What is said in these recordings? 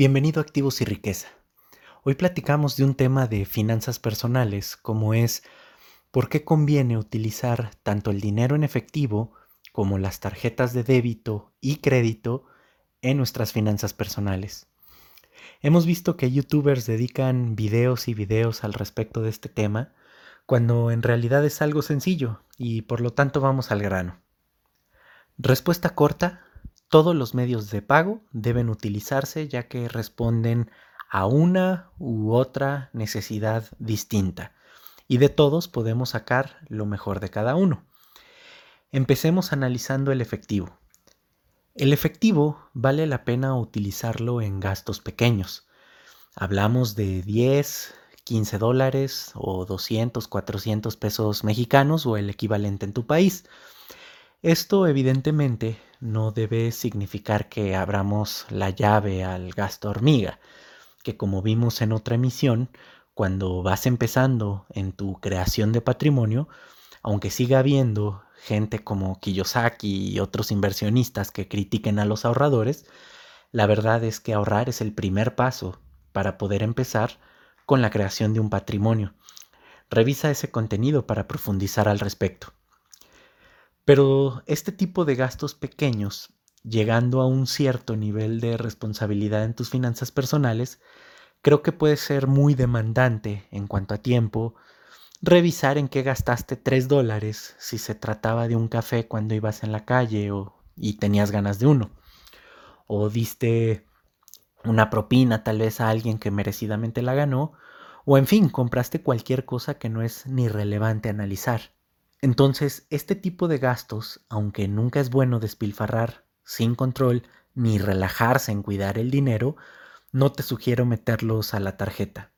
Bienvenido a Activos y Riqueza. Hoy platicamos de un tema de finanzas personales como es por qué conviene utilizar tanto el dinero en efectivo como las tarjetas de débito y crédito en nuestras finanzas personales. Hemos visto que youtubers dedican videos y videos al respecto de este tema cuando en realidad es algo sencillo y por lo tanto vamos al grano. Respuesta corta, todos los medios de pago deben utilizarse ya que responden a una u otra necesidad distinta y de todos podemos sacar lo mejor de cada uno. Empecemos analizando el efectivo. El efectivo vale la pena utilizarlo en gastos pequeños. Hablamos de 10, 15 dólares o 200, 400 pesos mexicanos o el equivalente en tu país. Esto evidentemente no debe significar que abramos la llave al gasto hormiga, que como vimos en otra emisión, cuando vas empezando en tu creación de patrimonio, aunque siga habiendo gente como Kiyosaki y otros inversionistas que critiquen a los ahorradores, la verdad es que ahorrar es el primer paso para poder empezar con la creación de un patrimonio. Revisa ese contenido para profundizar al respecto. Pero este tipo de gastos pequeños, llegando a un cierto nivel de responsabilidad en tus finanzas personales, creo que puede ser muy demandante en cuanto a tiempo, revisar en qué gastaste 3 dólares si se trataba de un café cuando ibas en la calle o, y tenías ganas de uno. O diste una propina tal vez a alguien que merecidamente la ganó. O en fin, compraste cualquier cosa que no es ni relevante analizar. Entonces, este tipo de gastos, aunque nunca es bueno despilfarrar sin control ni relajarse en cuidar el dinero, no te sugiero meterlos a la tarjeta.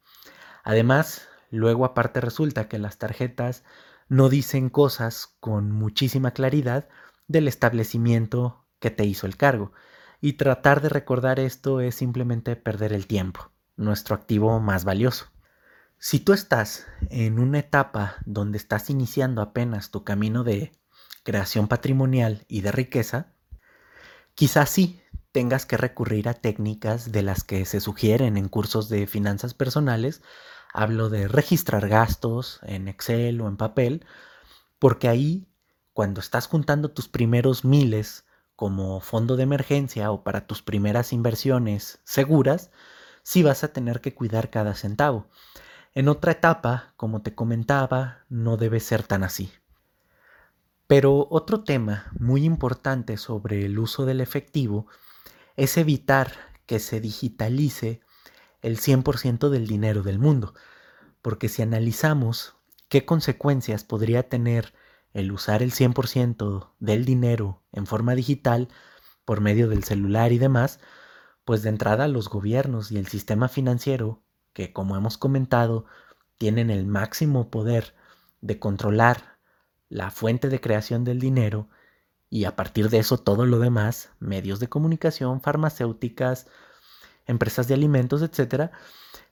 Además, luego aparte resulta que las tarjetas no dicen cosas con muchísima claridad del establecimiento que te hizo el cargo. Y tratar de recordar esto es simplemente perder el tiempo, nuestro activo más valioso. Si tú estás en una etapa donde estás iniciando apenas tu camino de creación patrimonial y de riqueza, quizás sí tengas que recurrir a técnicas de las que se sugieren en cursos de finanzas personales. Hablo de registrar gastos en Excel o en papel, porque ahí, cuando estás juntando tus primeros miles como fondo de emergencia o para tus primeras inversiones seguras, sí vas a tener que cuidar cada centavo. En otra etapa, como te comentaba, no debe ser tan así. Pero otro tema muy importante sobre el uso del efectivo es evitar que se digitalice el 100% del dinero del mundo, porque si analizamos qué consecuencias podría tener el usar el 100% del dinero en forma digital por medio del celular y demás, pues de entrada los gobiernos y el sistema financiero que como hemos comentado tienen el máximo poder de controlar la fuente de creación del dinero y a partir de eso todo lo demás, medios de comunicación, farmacéuticas, empresas de alimentos, etc.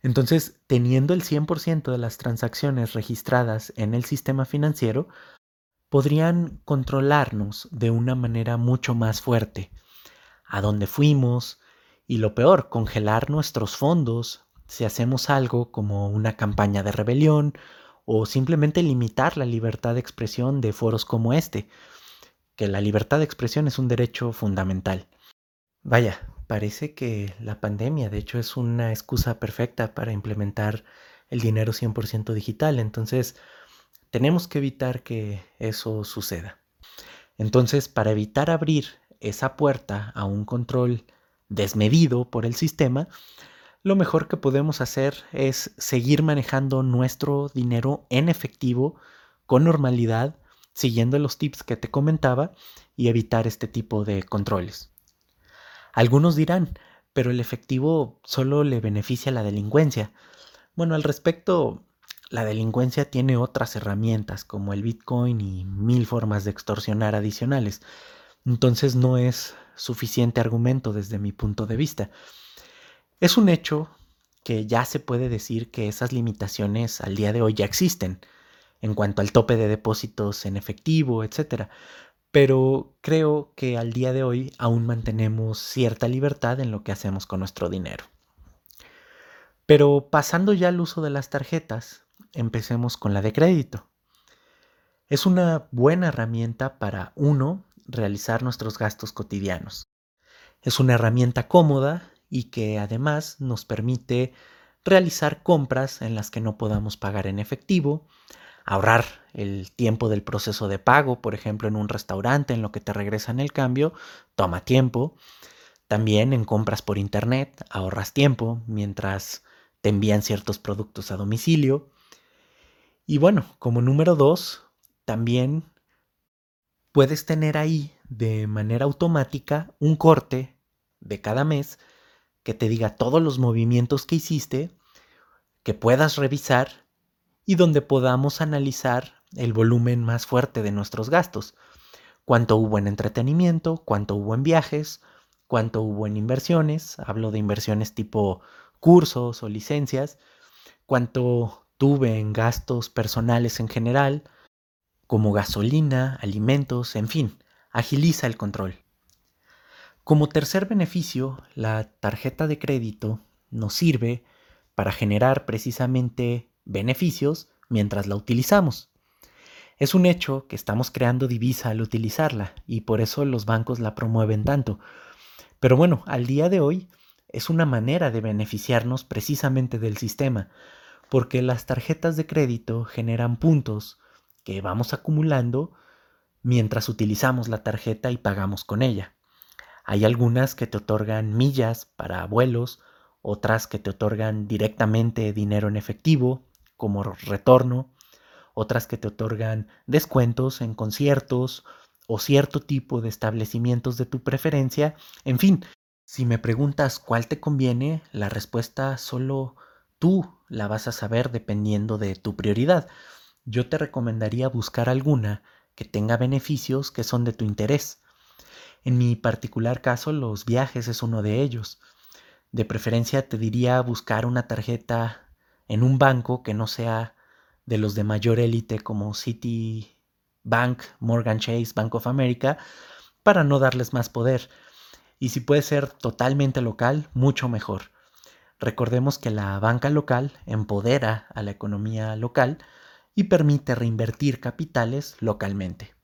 Entonces, teniendo el 100% de las transacciones registradas en el sistema financiero, podrían controlarnos de una manera mucho más fuerte. A dónde fuimos y lo peor, congelar nuestros fondos, si hacemos algo como una campaña de rebelión o simplemente limitar la libertad de expresión de foros como este, que la libertad de expresión es un derecho fundamental. Vaya, parece que la pandemia de hecho es una excusa perfecta para implementar el dinero 100% digital, entonces tenemos que evitar que eso suceda. Entonces, para evitar abrir esa puerta a un control desmedido por el sistema, lo mejor que podemos hacer es seguir manejando nuestro dinero en efectivo con normalidad, siguiendo los tips que te comentaba y evitar este tipo de controles. Algunos dirán, pero el efectivo solo le beneficia a la delincuencia. Bueno, al respecto, la delincuencia tiene otras herramientas como el Bitcoin y mil formas de extorsionar adicionales. Entonces no es suficiente argumento desde mi punto de vista. Es un hecho que ya se puede decir que esas limitaciones al día de hoy ya existen en cuanto al tope de depósitos en efectivo, etc. Pero creo que al día de hoy aún mantenemos cierta libertad en lo que hacemos con nuestro dinero. Pero pasando ya al uso de las tarjetas, empecemos con la de crédito. Es una buena herramienta para, uno, realizar nuestros gastos cotidianos. Es una herramienta cómoda y que además nos permite realizar compras en las que no podamos pagar en efectivo, ahorrar el tiempo del proceso de pago, por ejemplo, en un restaurante en lo que te regresan el cambio, toma tiempo. También en compras por internet ahorras tiempo mientras te envían ciertos productos a domicilio. Y bueno, como número dos, también puedes tener ahí de manera automática un corte de cada mes que te diga todos los movimientos que hiciste, que puedas revisar y donde podamos analizar el volumen más fuerte de nuestros gastos. Cuánto hubo en entretenimiento, cuánto hubo en viajes, cuánto hubo en inversiones, hablo de inversiones tipo cursos o licencias, cuánto tuve en gastos personales en general, como gasolina, alimentos, en fin, agiliza el control. Como tercer beneficio, la tarjeta de crédito nos sirve para generar precisamente beneficios mientras la utilizamos. Es un hecho que estamos creando divisa al utilizarla y por eso los bancos la promueven tanto. Pero bueno, al día de hoy es una manera de beneficiarnos precisamente del sistema, porque las tarjetas de crédito generan puntos que vamos acumulando mientras utilizamos la tarjeta y pagamos con ella. Hay algunas que te otorgan millas para vuelos, otras que te otorgan directamente dinero en efectivo como retorno, otras que te otorgan descuentos en conciertos o cierto tipo de establecimientos de tu preferencia. En fin, si me preguntas cuál te conviene, la respuesta solo tú la vas a saber dependiendo de tu prioridad. Yo te recomendaría buscar alguna que tenga beneficios que son de tu interés. En mi particular caso, los viajes es uno de ellos. De preferencia te diría buscar una tarjeta en un banco que no sea de los de mayor élite como Citibank, Morgan Chase, Bank of America, para no darles más poder. Y si puede ser totalmente local, mucho mejor. Recordemos que la banca local empodera a la economía local y permite reinvertir capitales localmente.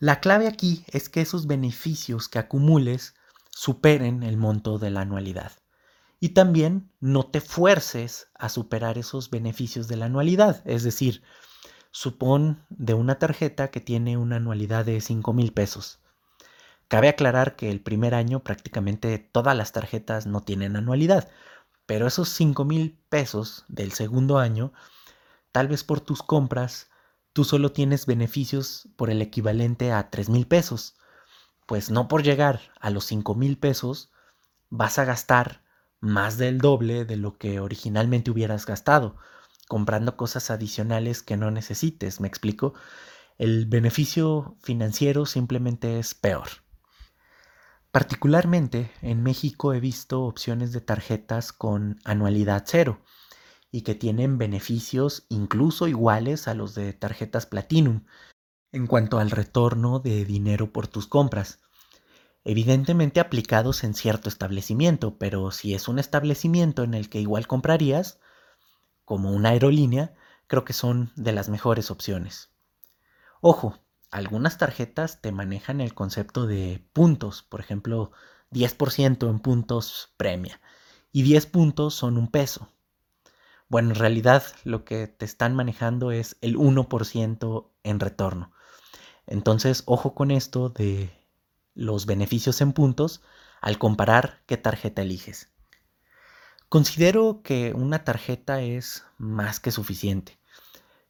La clave aquí es que esos beneficios que acumules superen el monto de la anualidad. Y también no te fuerces a superar esos beneficios de la anualidad. Es decir, supón de una tarjeta que tiene una anualidad de 5 mil pesos. Cabe aclarar que el primer año prácticamente todas las tarjetas no tienen anualidad, pero esos 5 mil pesos del segundo año, tal vez por tus compras, tú solo tienes beneficios por el equivalente a 3 mil pesos. Pues no por llegar a los 5 mil pesos vas a gastar más del doble de lo que originalmente hubieras gastado, comprando cosas adicionales que no necesites, ¿me explico? El beneficio financiero simplemente es peor. Particularmente en México he visto opciones de tarjetas con anualidad cero y que tienen beneficios incluso iguales a los de tarjetas Platinum en cuanto al retorno de dinero por tus compras. Evidentemente aplicados en cierto establecimiento, pero si es un establecimiento en el que igual comprarías, como una aerolínea, creo que son de las mejores opciones. Ojo, algunas tarjetas te manejan el concepto de puntos, por ejemplo, 10% en puntos premia y 10 puntos son un peso. Bueno, en realidad lo que te están manejando es el 1% en retorno. Entonces, ojo con esto de los beneficios en puntos al comparar qué tarjeta eliges. Considero que una tarjeta es más que suficiente.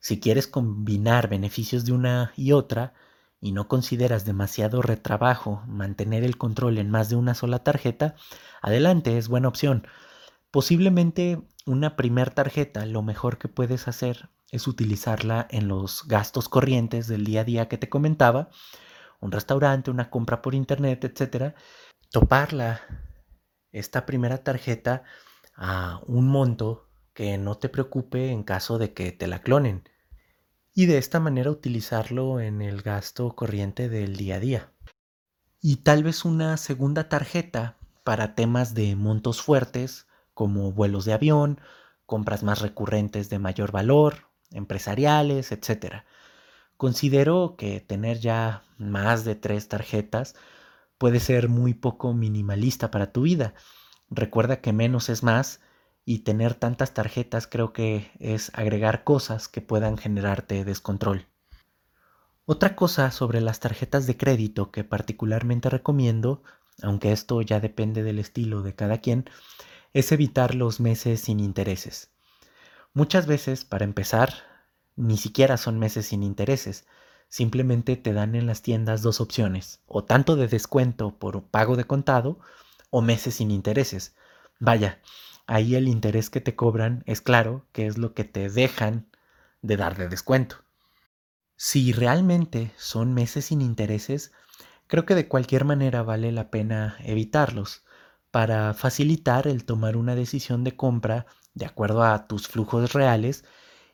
Si quieres combinar beneficios de una y otra y no consideras demasiado retrabajo mantener el control en más de una sola tarjeta, adelante, es buena opción. Posiblemente una primer tarjeta lo mejor que puedes hacer es utilizarla en los gastos corrientes del día a día que te comentaba, un restaurante, una compra por internet, etcétera, toparla esta primera tarjeta a un monto que no te preocupe en caso de que te la clonen y de esta manera utilizarlo en el gasto corriente del día a día. Y tal vez una segunda tarjeta para temas de montos fuertes como vuelos de avión, compras más recurrentes de mayor valor, empresariales, etc. Considero que tener ya más de tres tarjetas puede ser muy poco minimalista para tu vida. Recuerda que menos es más y tener tantas tarjetas creo que es agregar cosas que puedan generarte descontrol. Otra cosa sobre las tarjetas de crédito que particularmente recomiendo, aunque esto ya depende del estilo de cada quien, es evitar los meses sin intereses. Muchas veces, para empezar, ni siquiera son meses sin intereses, simplemente te dan en las tiendas dos opciones, o tanto de descuento por pago de contado, o meses sin intereses. Vaya, ahí el interés que te cobran es claro que es lo que te dejan de dar de descuento. Si realmente son meses sin intereses, creo que de cualquier manera vale la pena evitarlos para facilitar el tomar una decisión de compra de acuerdo a tus flujos reales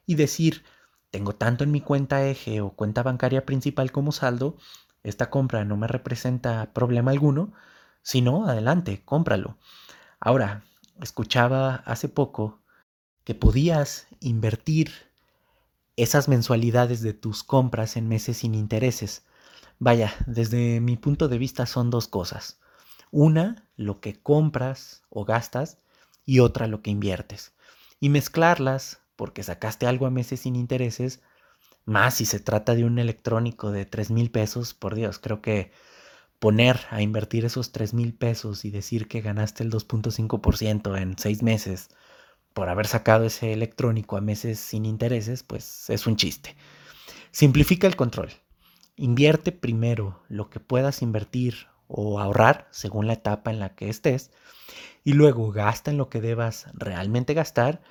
y decir, tengo tanto en mi cuenta eje o cuenta bancaria principal como saldo, esta compra no me representa problema alguno, si no, adelante, cómpralo. Ahora, escuchaba hace poco que podías invertir esas mensualidades de tus compras en meses sin intereses. Vaya, desde mi punto de vista son dos cosas. Una, lo que compras o gastas y otra, lo que inviertes. Y mezclarlas, porque sacaste algo a meses sin intereses, más si se trata de un electrónico de 3 mil pesos, por Dios, creo que poner a invertir esos 3 mil pesos y decir que ganaste el 2.5% en seis meses por haber sacado ese electrónico a meses sin intereses, pues es un chiste. Simplifica el control. Invierte primero lo que puedas invertir o ahorrar según la etapa en la que estés y luego gasta en lo que debas realmente gastar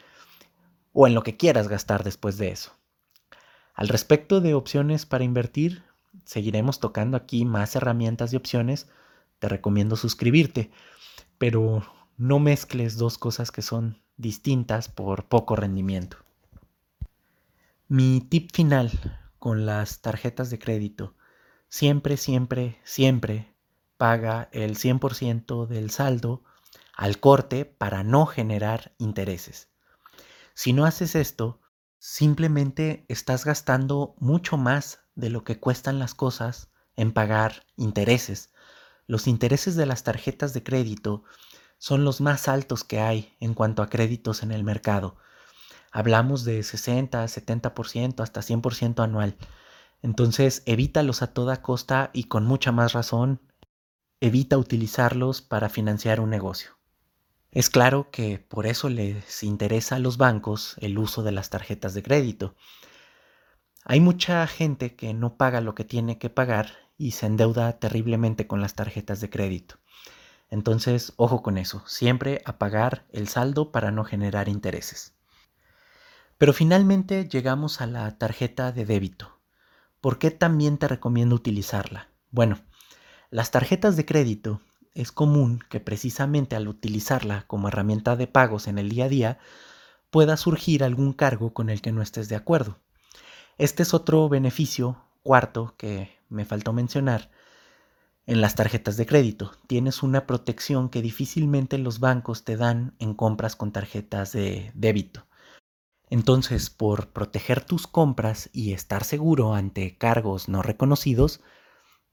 o en lo que quieras gastar después de eso. Al respecto de opciones para invertir, seguiremos tocando aquí más herramientas y opciones. Te recomiendo suscribirte, pero no mezcles dos cosas que son distintas por poco rendimiento. Mi tip final con las tarjetas de crédito. Siempre, siempre, siempre paga el 100% del saldo al corte para no generar intereses. Si no haces esto, simplemente estás gastando mucho más de lo que cuestan las cosas en pagar intereses. Los intereses de las tarjetas de crédito son los más altos que hay en cuanto a créditos en el mercado. Hablamos de 60, 70%, hasta 100% anual. Entonces, evítalos a toda costa y con mucha más razón, evita utilizarlos para financiar un negocio. Es claro que por eso les interesa a los bancos el uso de las tarjetas de crédito. Hay mucha gente que no paga lo que tiene que pagar y se endeuda terriblemente con las tarjetas de crédito. Entonces, ojo con eso, siempre apagar el saldo para no generar intereses. Pero finalmente llegamos a la tarjeta de débito. ¿Por qué también te recomiendo utilizarla? Bueno, las tarjetas de crédito es común que precisamente al utilizarla como herramienta de pagos en el día a día pueda surgir algún cargo con el que no estés de acuerdo. Este es otro beneficio cuarto que me faltó mencionar en las tarjetas de crédito. Tienes una protección que difícilmente los bancos te dan en compras con tarjetas de débito. Entonces, por proteger tus compras y estar seguro ante cargos no reconocidos,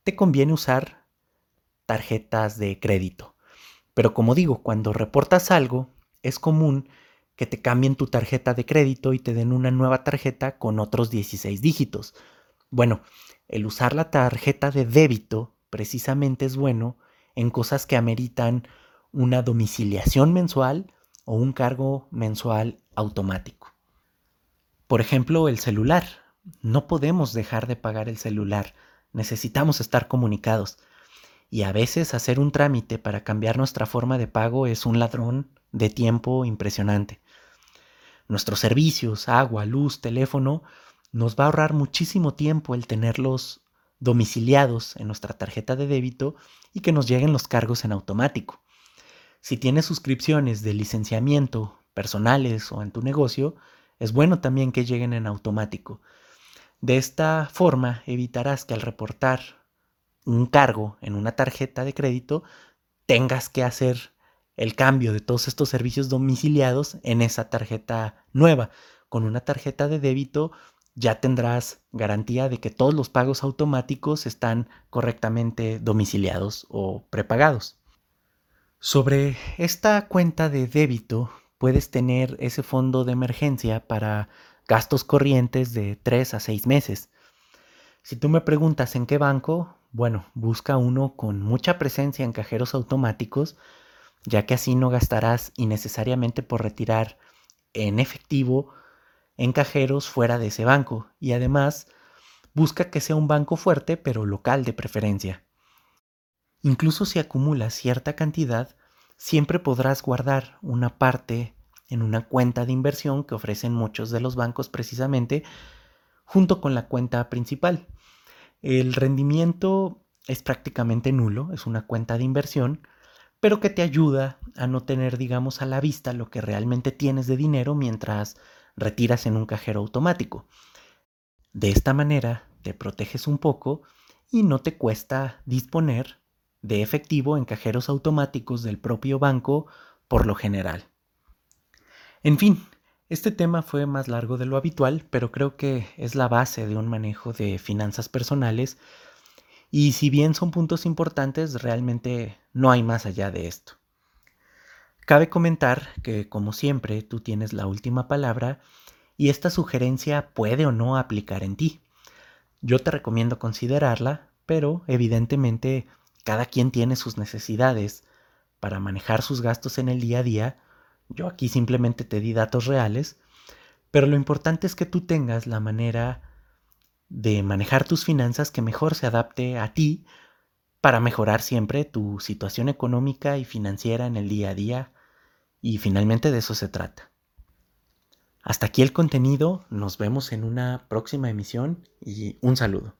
te conviene usar tarjetas de crédito. Pero como digo, cuando reportas algo, es común que te cambien tu tarjeta de crédito y te den una nueva tarjeta con otros 16 dígitos. Bueno, el usar la tarjeta de débito precisamente es bueno en cosas que ameritan una domiciliación mensual o un cargo mensual automático. Por ejemplo, el celular. No podemos dejar de pagar el celular. Necesitamos estar comunicados. Y a veces hacer un trámite para cambiar nuestra forma de pago es un ladrón de tiempo impresionante. Nuestros servicios, agua, luz, teléfono, nos va a ahorrar muchísimo tiempo el tenerlos domiciliados en nuestra tarjeta de débito y que nos lleguen los cargos en automático. Si tienes suscripciones de licenciamiento personales o en tu negocio, es bueno también que lleguen en automático. De esta forma evitarás que al reportar un cargo en una tarjeta de crédito tengas que hacer el cambio de todos estos servicios domiciliados en esa tarjeta nueva. Con una tarjeta de débito ya tendrás garantía de que todos los pagos automáticos están correctamente domiciliados o prepagados. Sobre esta cuenta de débito puedes tener ese fondo de emergencia para gastos corrientes de 3 a 6 meses. Si tú me preguntas en qué banco, bueno, busca uno con mucha presencia en cajeros automáticos, ya que así no gastarás innecesariamente por retirar en efectivo en cajeros fuera de ese banco y además busca que sea un banco fuerte pero local de preferencia. Incluso si acumulas cierta cantidad, siempre podrás guardar una parte en una cuenta de inversión que ofrecen muchos de los bancos precisamente junto con la cuenta principal. El rendimiento es prácticamente nulo, es una cuenta de inversión, pero que te ayuda a no tener, digamos, a la vista lo que realmente tienes de dinero mientras retiras en un cajero automático. De esta manera te proteges un poco y no te cuesta disponer de efectivo en cajeros automáticos del propio banco por lo general. En fin, este tema fue más largo de lo habitual, pero creo que es la base de un manejo de finanzas personales y si bien son puntos importantes, realmente no hay más allá de esto. Cabe comentar que, como siempre, tú tienes la última palabra y esta sugerencia puede o no aplicar en ti. Yo te recomiendo considerarla, pero evidentemente cada quien tiene sus necesidades para manejar sus gastos en el día a día. Yo aquí simplemente te di datos reales, pero lo importante es que tú tengas la manera de manejar tus finanzas que mejor se adapte a ti para mejorar siempre tu situación económica y financiera en el día a día. Y finalmente de eso se trata. Hasta aquí el contenido, nos vemos en una próxima emisión y un saludo.